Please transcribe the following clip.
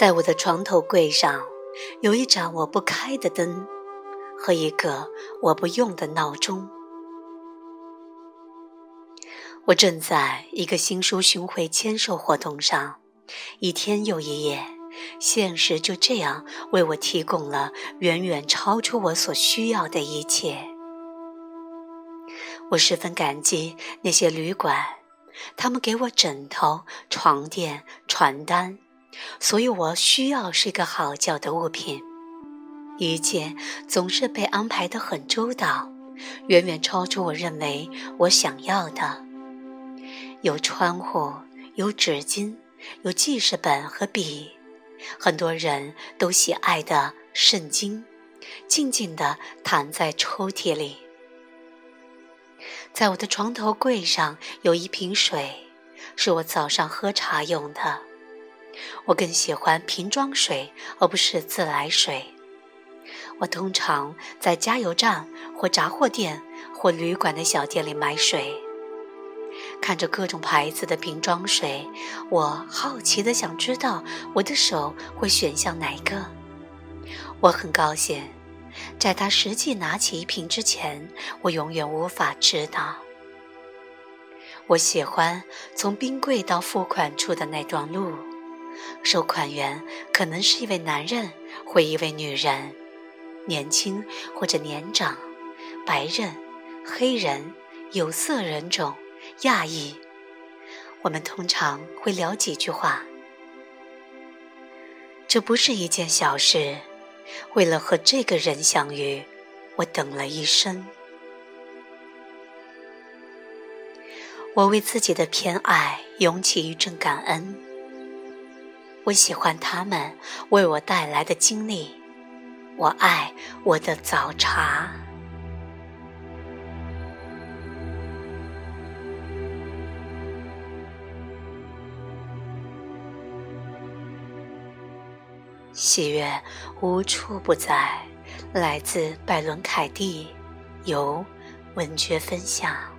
在我的床头柜上，有一盏我不开的灯，和一个我不用的闹钟。我正在一个新书巡回签售活动上，一天又一夜，现实就这样为我提供了远远超出我所需要的一切。我十分感激那些旅馆，他们给我枕头、床垫、床单，所以我需要睡个好觉的物品。一切总是被安排得很周到，远远超出我认为我想要的。有窗户，有纸巾，有记事本和笔，很多人都喜爱的圣经，静静地躺在抽屉里。在我的床头柜上有一瓶水，是我早上喝茶用的。我更喜欢瓶装水，而不是自来水。我通常在加油站或杂货店或旅馆的小店里买水。看着各种牌子的瓶装水，我好奇地想知道我的手会选向哪个。我很高兴，在他实际拿起一瓶之前，我永远无法知道。我喜欢从冰柜到付款处的那段路，收款员可能是一位男人或一位女人，年轻或者年长，白人、黑人、有色人种。亚裔，我们通常会聊几句话。这不是一件小事。为了和这个人相遇，我等了一生。我为自己的偏爱涌起一阵感恩。我喜欢他们为我带来的经历。我爱我的早茶。喜悦无处不在，来自拜伦·凯蒂，由文学分享。